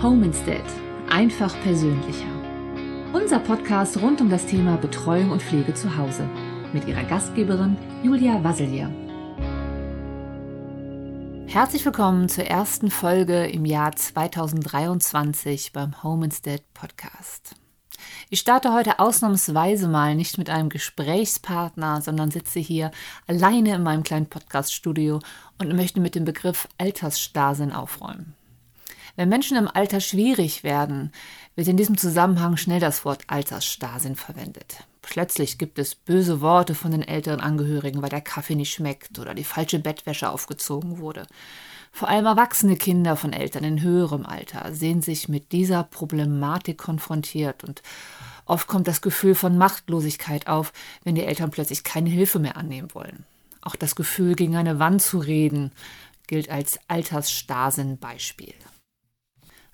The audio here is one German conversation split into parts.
Home Instead. Einfach persönlicher. Unser Podcast rund um das Thema Betreuung und Pflege zu Hause. Mit ihrer Gastgeberin Julia Wasselier. Herzlich willkommen zur ersten Folge im Jahr 2023 beim Home Instead Podcast. Ich starte heute ausnahmsweise mal nicht mit einem Gesprächspartner, sondern sitze hier alleine in meinem kleinen Podcaststudio und möchte mit dem Begriff Altersstarrsinn aufräumen. Wenn Menschen im Alter schwierig werden, wird in diesem Zusammenhang schnell das Wort Altersstarrsinn verwendet. Plötzlich gibt es böse Worte von den älteren Angehörigen, weil der Kaffee nicht schmeckt oder die falsche Bettwäsche aufgezogen wurde. Vor allem erwachsene Kinder von Eltern in höherem Alter sehen sich mit dieser Problematik konfrontiert und oft kommt das Gefühl von Machtlosigkeit auf, wenn die Eltern plötzlich keine Hilfe mehr annehmen wollen. Auch das Gefühl, gegen eine Wand zu reden, gilt als Altersstarrsinn-Beispiel.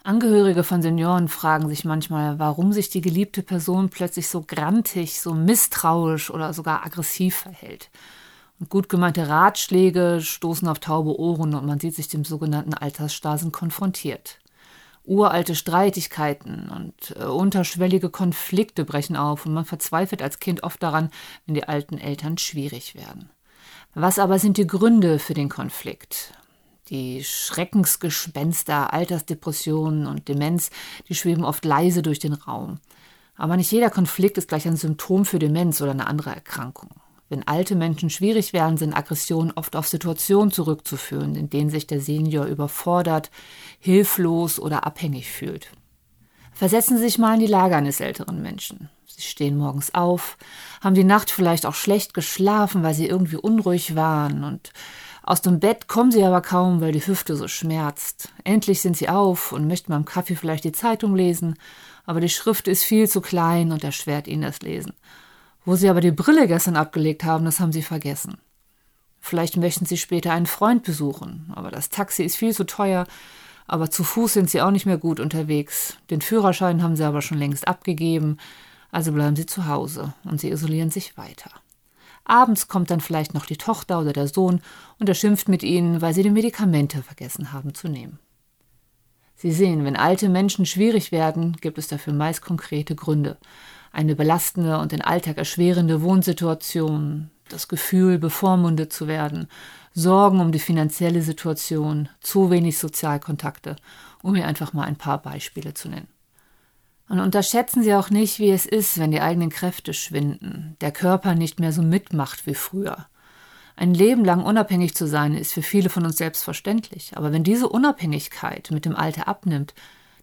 Angehörige von Senioren fragen sich manchmal, warum sich die geliebte Person plötzlich so grantig, so misstrauisch oder sogar aggressiv verhält. Und gut gemeinte Ratschläge stoßen auf taube Ohren und man sieht sich dem sogenannten Altersstarrsinn konfrontiert. Uralte Streitigkeiten und äh, unterschwellige Konflikte brechen auf und man verzweifelt als Kind oft daran, wenn die alten Eltern schwierig werden. Was aber sind die Gründe für den Konflikt? Die Schreckensgespenster, Altersdepressionen und Demenz, die schweben oft leise durch den Raum. Aber nicht jeder Konflikt ist gleich ein Symptom für Demenz oder eine andere Erkrankung. Wenn alte Menschen schwierig werden, sind Aggressionen oft auf Situationen zurückzuführen, in denen sich der Senior überfordert, hilflos oder abhängig fühlt. Versetzen Sie sich mal in die Lage eines älteren Menschen. Sie stehen morgens auf, haben die Nacht vielleicht auch schlecht geschlafen, weil sie irgendwie unruhig waren und aus dem Bett kommen sie aber kaum, weil die Hüfte so schmerzt. Endlich sind sie auf und möchten beim Kaffee vielleicht die Zeitung lesen, aber die Schrift ist viel zu klein und erschwert ihnen das Lesen. Wo sie aber die Brille gestern abgelegt haben, das haben sie vergessen. Vielleicht möchten sie später einen Freund besuchen, aber das Taxi ist viel zu teuer, aber zu Fuß sind sie auch nicht mehr gut unterwegs. Den Führerschein haben sie aber schon längst abgegeben, also bleiben sie zu Hause und sie isolieren sich weiter. Abends kommt dann vielleicht noch die Tochter oder der Sohn und er schimpft mit ihnen, weil sie die Medikamente vergessen haben zu nehmen. Sie sehen, wenn alte Menschen schwierig werden, gibt es dafür meist konkrete Gründe. Eine belastende und den Alltag erschwerende Wohnsituation, das Gefühl, bevormundet zu werden, Sorgen um die finanzielle Situation, zu wenig Sozialkontakte, um hier einfach mal ein paar Beispiele zu nennen. Und unterschätzen Sie auch nicht, wie es ist, wenn die eigenen Kräfte schwinden, der Körper nicht mehr so mitmacht wie früher. Ein Leben lang unabhängig zu sein, ist für viele von uns selbstverständlich. Aber wenn diese Unabhängigkeit mit dem Alter abnimmt,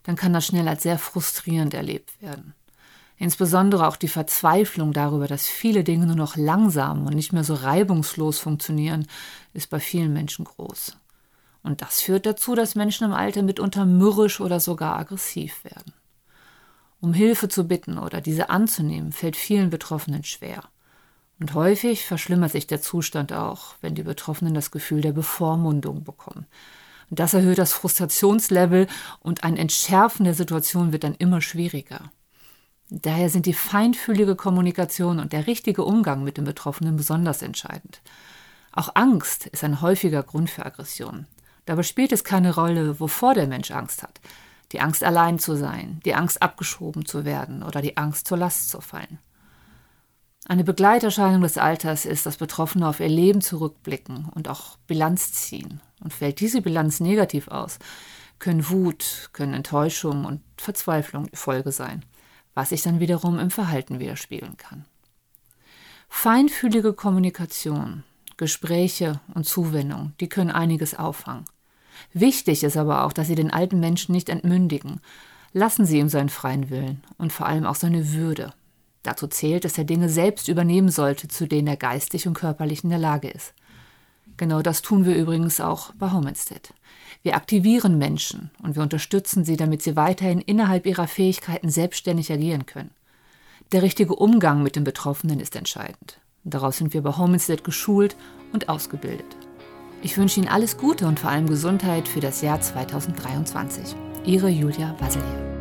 dann kann das schnell als sehr frustrierend erlebt werden. Insbesondere auch die Verzweiflung darüber, dass viele Dinge nur noch langsam und nicht mehr so reibungslos funktionieren, ist bei vielen Menschen groß. Und das führt dazu, dass Menschen im Alter mitunter mürrisch oder sogar aggressiv werden. Um Hilfe zu bitten oder diese anzunehmen, fällt vielen Betroffenen schwer. Und häufig verschlimmert sich der Zustand auch, wenn die Betroffenen das Gefühl der Bevormundung bekommen. Und das erhöht das Frustrationslevel und ein Entschärfen der Situation wird dann immer schwieriger. Daher sind die feinfühlige Kommunikation und der richtige Umgang mit den Betroffenen besonders entscheidend. Auch Angst ist ein häufiger Grund für Aggression. Dabei spielt es keine Rolle, wovor der Mensch Angst hat die Angst allein zu sein, die Angst abgeschoben zu werden oder die Angst zur Last zu fallen. Eine Begleiterscheinung des Alters ist, dass Betroffene auf ihr Leben zurückblicken und auch Bilanz ziehen. Und fällt diese Bilanz negativ aus, können Wut, können Enttäuschung und Verzweiflung die Folge sein, was sich dann wiederum im Verhalten widerspiegeln kann. Feinfühlige Kommunikation, Gespräche und Zuwendung, die können einiges auffangen. Wichtig ist aber auch, dass Sie den alten Menschen nicht entmündigen. Lassen Sie ihm seinen freien Willen und vor allem auch seine Würde. Dazu zählt, dass er Dinge selbst übernehmen sollte, zu denen er geistig und körperlich in der Lage ist. Genau das tun wir übrigens auch bei Homestead. Wir aktivieren Menschen und wir unterstützen sie, damit sie weiterhin innerhalb ihrer Fähigkeiten selbstständig agieren können. Der richtige Umgang mit den Betroffenen ist entscheidend. Daraus sind wir bei Homestead geschult und ausgebildet. Ich wünsche Ihnen alles Gute und vor allem Gesundheit für das Jahr 2023. Ihre Julia Baselier.